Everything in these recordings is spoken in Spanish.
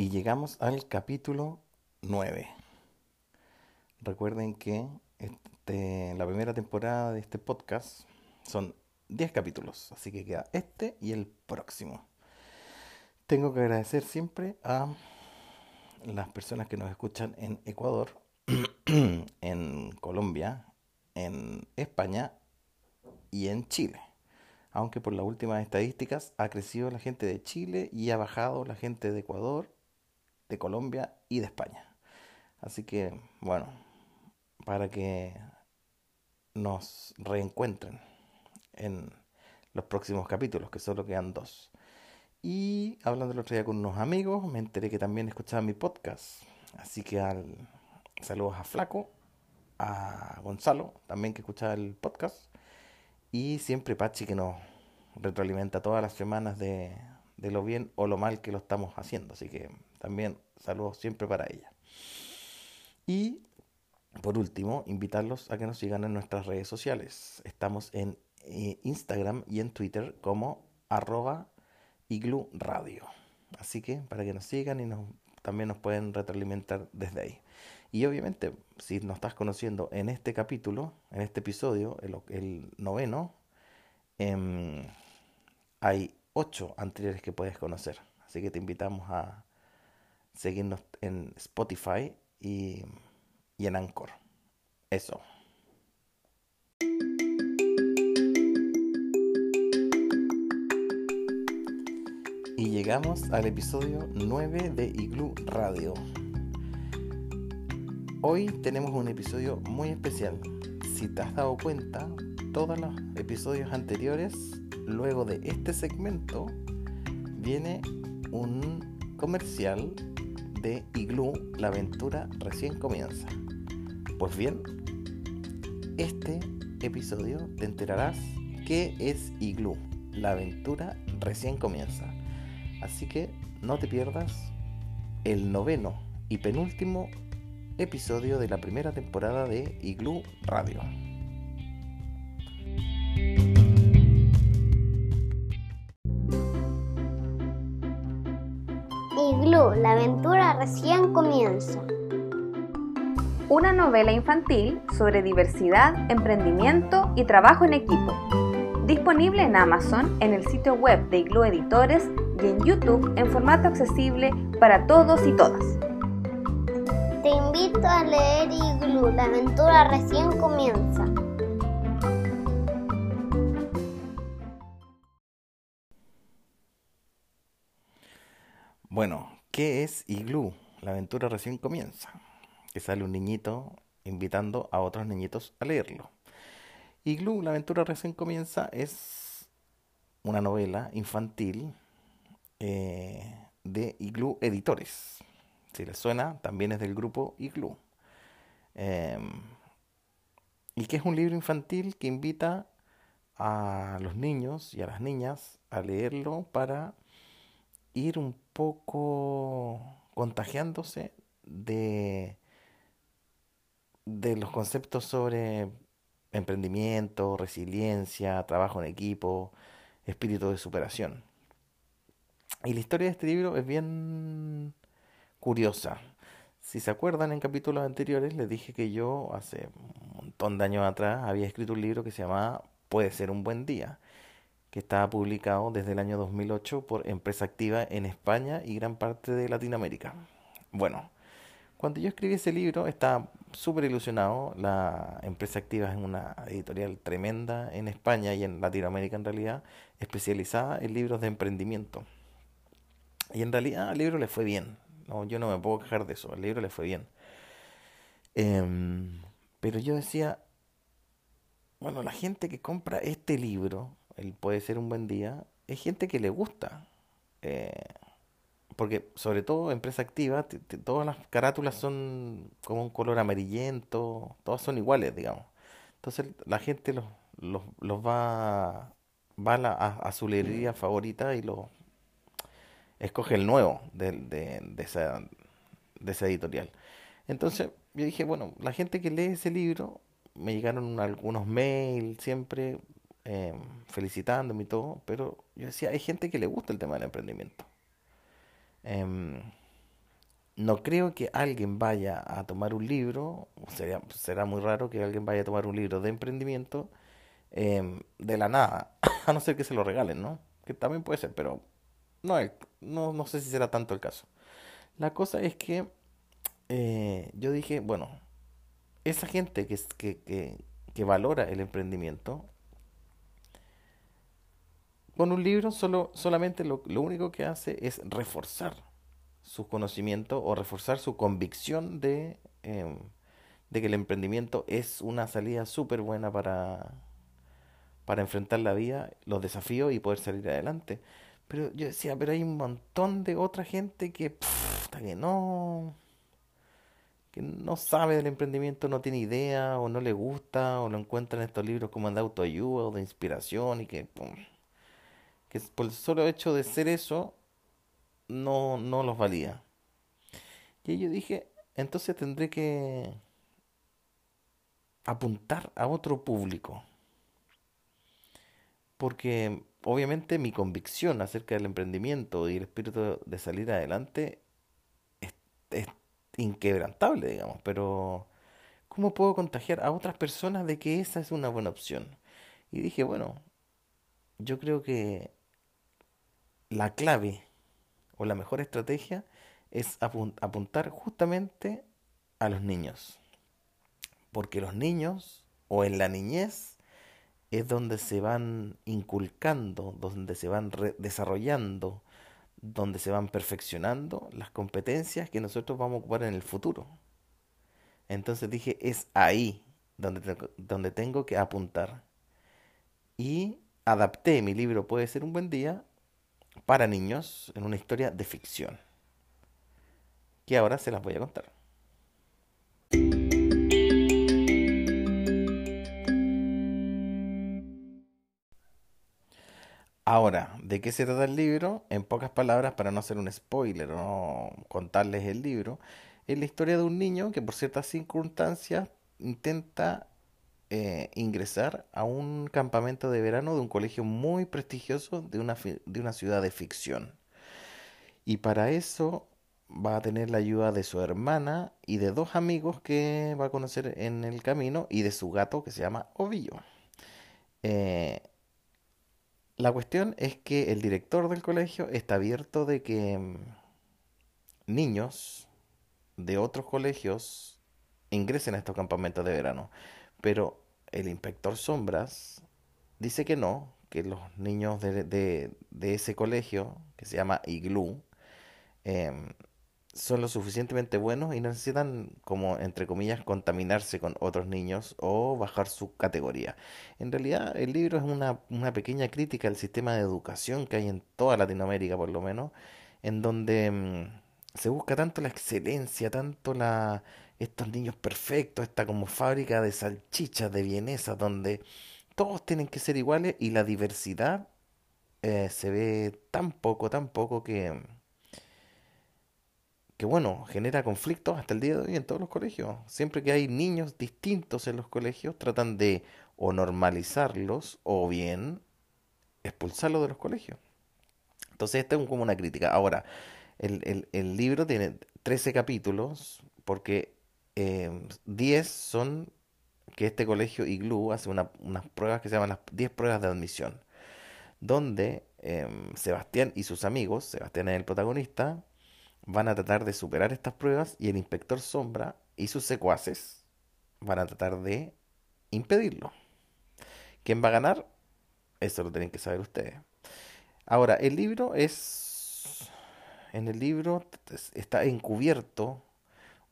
Y llegamos al capítulo 9. Recuerden que este, la primera temporada de este podcast son 10 capítulos, así que queda este y el próximo. Tengo que agradecer siempre a las personas que nos escuchan en Ecuador, en Colombia, en España y en Chile. Aunque por las últimas estadísticas ha crecido la gente de Chile y ha bajado la gente de Ecuador de Colombia y de España. Así que, bueno, para que nos reencuentren en los próximos capítulos, que solo quedan dos. Y hablando el otro día con unos amigos, me enteré que también escuchaban mi podcast. Así que al, saludos a Flaco, a Gonzalo, también que escuchaba el podcast. Y siempre Pachi que nos retroalimenta todas las semanas de, de lo bien o lo mal que lo estamos haciendo. Así que también saludos siempre para ella. Y por último, invitarlos a que nos sigan en nuestras redes sociales. Estamos en eh, Instagram y en Twitter como arroba iglu radio. Así que para que nos sigan y nos, también nos pueden retroalimentar desde ahí. Y obviamente, si nos estás conociendo en este capítulo, en este episodio, el, noveno, em, hay ocho anteriores que puedes conocer. Así que te invitamos a seguirnos en Spotify y, y en Anchor. Eso. Y llegamos al episodio 9 de Igloo Radio. Hoy tenemos un episodio muy especial. Si te has dado cuenta, todos los episodios anteriores luego de este segmento viene un comercial de Igloo, la aventura recién comienza. Pues bien, este episodio te enterarás qué es Igloo, la aventura recién comienza. Así que no te pierdas el noveno y penúltimo episodio de la primera temporada de Igloo Radio. Igloo, la aventura recién comienza. Una novela infantil sobre diversidad, emprendimiento y trabajo en equipo. Disponible en Amazon, en el sitio web de Igloo Editores y en YouTube en formato accesible para todos y todas. Te invito a leer Igloo, la aventura recién comienza. Bueno, ¿qué es Igloo? La aventura recién comienza. Que sale un niñito invitando a otros niñitos a leerlo. Igloo, la aventura recién comienza, es una novela infantil eh, de Igloo Editores. Si les suena, también es del grupo Igloo. Em, y que es un libro infantil que invita a los niños y a las niñas a leerlo para ir un poco contagiándose de, de los conceptos sobre emprendimiento, resiliencia, trabajo en equipo, espíritu de superación. Y la historia de este libro es bien curiosa. Si se acuerdan en capítulos anteriores les dije que yo hace un montón de años atrás había escrito un libro que se llamaba Puede ser un buen día que estaba publicado desde el año 2008 por Empresa Activa en España y gran parte de Latinoamérica. Bueno, cuando yo escribí ese libro estaba súper ilusionado. La Empresa Activa es una editorial tremenda en España y en Latinoamérica en realidad, especializada en libros de emprendimiento. Y en realidad al libro le fue bien. No, yo no me puedo quejar de eso, al libro le fue bien. Em, pero yo decía, bueno, la gente que compra este libro el puede ser un buen día, es gente que le gusta. Eh, porque sobre todo empresa activa, todas las carátulas son como un color amarillento, todas son iguales, digamos. Entonces la gente los, los, los va, va a, su librería favorita y lo escoge el nuevo de, de, de, esa, de esa editorial. Entonces yo dije, bueno, la gente que lee ese libro, me llegaron algunos mails siempre eh, felicitándome y todo, pero yo decía, hay gente que le gusta el tema del emprendimiento. Em, no creo que alguien vaya a tomar un libro, sería, será muy raro que alguien vaya a tomar un libro de emprendimiento em, de la nada, a no ser que se lo regalen, ¿no? Que también puede ser, pero no, no, no sé si será tanto el caso. La cosa es que eh, yo dije, bueno, esa gente que, que, que valora el emprendimiento, con un libro solo, solamente lo, lo único que hace es reforzar su conocimiento o reforzar su convicción de, em, de que el emprendimiento es una salida súper buena para, para enfrentar la vida, los desafíos y poder salir adelante. Pero yo decía, pero hay un montón de otra gente que, que no, que no sabe del emprendimiento, no tiene idea, o no le gusta, o lo encuentra en estos libros como de autoayuda o de inspiración, y que, que por el solo hecho de ser eso, no, no los valía. Y yo dije, entonces tendré que apuntar a otro público. Porque obviamente mi convicción acerca del emprendimiento y el espíritu de salir adelante es, es inquebrantable, digamos. Pero, ¿cómo puedo contagiar a otras personas de que esa es una buena opción? Y dije, bueno, yo creo que la clave o la mejor estrategia es apuntar justamente a los niños. Porque los niños, o en la niñez, es donde se van inculcando, donde se van desarrollando, donde se van perfeccionando las competencias que nosotros vamos a ocupar en el futuro. Entonces dije, es ahí donde, donde tengo que apuntar. Y adapté mi libro Puede ser un buen día para niños en una historia de ficción, que ahora se las voy a contar. Ahora, ¿de qué se trata el libro? En pocas palabras, para no hacer un spoiler o no contarles el libro, es la historia de un niño que por ciertas circunstancias intenta eh, ingresar a un campamento de verano de un colegio muy prestigioso de una, de una ciudad de ficción. Y para eso va a tener la ayuda de su hermana y de dos amigos que va a conocer en el camino y de su gato que se llama Ovillo. Eh, la cuestión es que el director del colegio está abierto de que mm, niños de otros colegios ingresen a estos campamentos de verano. Pero el inspector Sombras dice que no, que los niños de, de, ese colegio, que se llama Igloo, em, son lo suficientemente buenos y no necesitan, como entre comillas, contaminarse con otros niños o bajar su categoría. En realidad, el libro es una, una pequeña crítica al sistema de educación que hay en toda Latinoamérica, por lo menos, en donde em, se busca tanto la excelencia, tanto la estos niños perfectos, esta como fábrica de salchichas, de vienesas, donde todos tienen que ser iguales y la diversidad eh, se ve tan poco, tan poco que, que bueno, genera conflictos hasta el día de hoy en todos los colegios. Siempre que hay niños distintos en los colegios, tratan de o normalizarlos o bien expulsarlos de los colegios. Entonces, esta es como una crítica. Ahora, el, el, el libro tiene 13 capítulos porque 10 em, son que este colegio Igloo hace unas pruebas que se llaman las 10 pruebas de admisión, donde em, Sebastián y sus amigos, Sebastián es el protagonista, van a tratar de superar estas pruebas y el inspector Sombra y sus secuaces van a tratar de impedirlo. ¿Quién va a ganar? Eso lo tienen que saber ustedes. Ahora, el libro es... En el libro está encubierto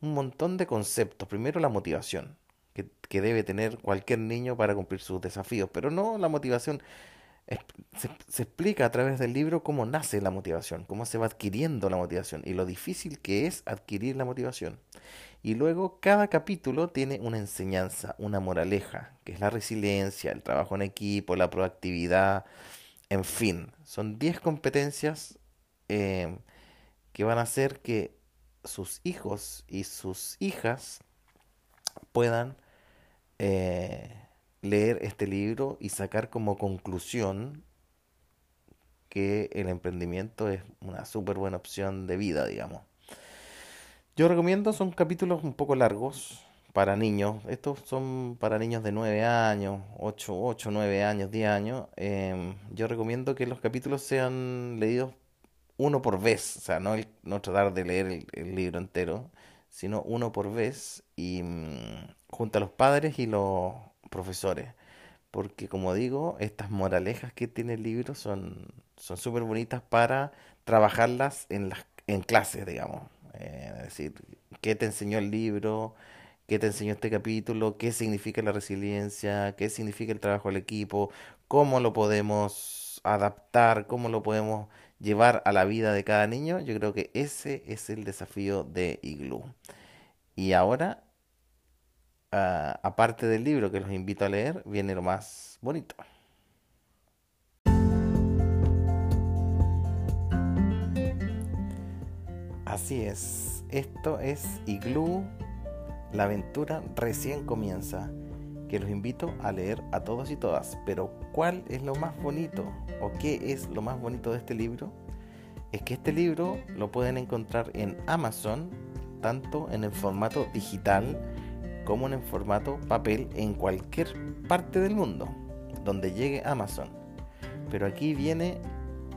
un montón de conceptos. Primero la motivación que, debe tener cualquier niño para cumplir sus desafíos, pero no la motivación. se, se, explica a través del libro cómo nace la motivación, cómo se va adquiriendo la motivación y lo difícil que es adquirir la motivación. Y luego cada capítulo tiene una enseñanza, una moraleja, que es la resiliencia, el trabajo en equipo, la proactividad, en fin, son 10 competencias eh, que van a hacer que sus hijos y sus hijas puedan eh, leer este libro y sacar como conclusión que el emprendimiento es una súper buena opción de vida, digamos. Yo recomiendo, son capítulos un poco largos para niños. Estos son para niños de 9 años, 8, 8 9 años, 10 años. Em, yo recomiendo que los capítulos sean leídos uno por vez, o sea, no, no tratar de leer el, el libro entero, sino uno por vez y mm, junto a los padres y los profesores. Porque como digo, estas moralejas que tiene el libro son son súper bonitas para trabajarlas en las en clases, digamos. Eh, es decir, qué te enseñó el libro, qué te enseñó este capítulo, qué significa la resiliencia, qué significa el trabajo del equipo, cómo lo podemos adaptar, cómo lo podemos llevar a la vida de cada niño. Yo creo que ese es el desafío de Igloo. Y ahora, ah, aparte del libro que los invito a leer, viene lo más bonito. Así es, esto es Igloo, la aventura recién comienza, que los invito a leer a todos y todas. Pero ¿cuál es lo más bonito o qué es lo más bonito de este libro? Es que este libro lo pueden encontrar en Amazon, tanto en el formato digital como en el formato papel en cualquier parte del mundo, donde llegue Amazon. Pero aquí viene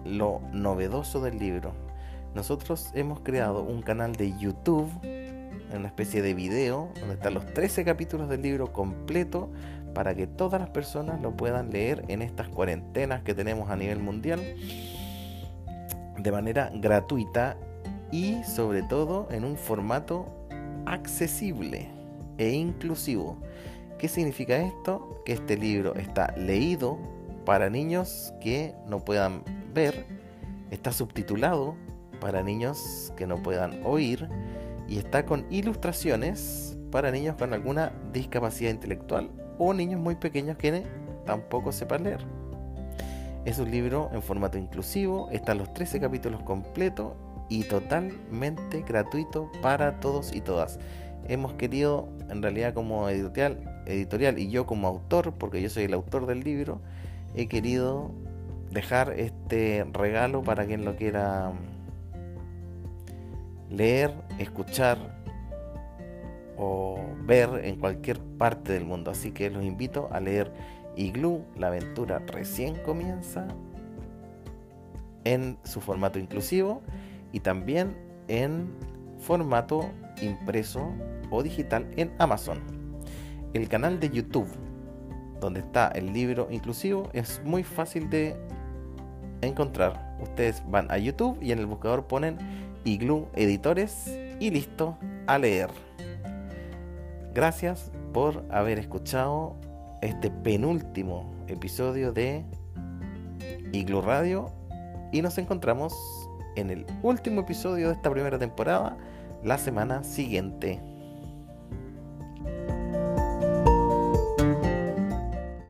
lo novedoso del libro nosotros hemos creado un canal de YouTube, una especie de video, donde están los 13 capítulos del libro completo para que todas las personas lo puedan leer en estas cuarentenas que tenemos a nivel mundial de manera gratuita y sobre todo en un formato accesible e inclusivo. ¿Qué significa esto? Que este libro está leído para niños que no puedan ver, está subtitulado para niños que no puedan oír y está con ilustraciones para niños con alguna discapacidad intelectual o niños muy pequeños que tampoco sepan leer. Es un libro en formato inclusivo, están los 13 capítulos completos y totalmente gratuito para todos y todas. Hemos querido, en realidad como editorial, editorial y yo como autor, porque yo soy el autor del libro, he querido dejar este regalo para quien lo quiera leer, escuchar o ver en cualquier parte del mundo. Así que los invito a leer Igloo, la aventura recién comienza en su formato inclusivo y también en formato impreso o digital en Amazon. El canal de YouTube, donde está el libro inclusivo, es muy fácil de encontrar. Ustedes van a YouTube y en el buscador ponen Igloo Editores y listo a leer. Gracias por haber escuchado este penúltimo episodio de Igloo Radio y nos encontramos en el último episodio de esta primera temporada la semana siguiente.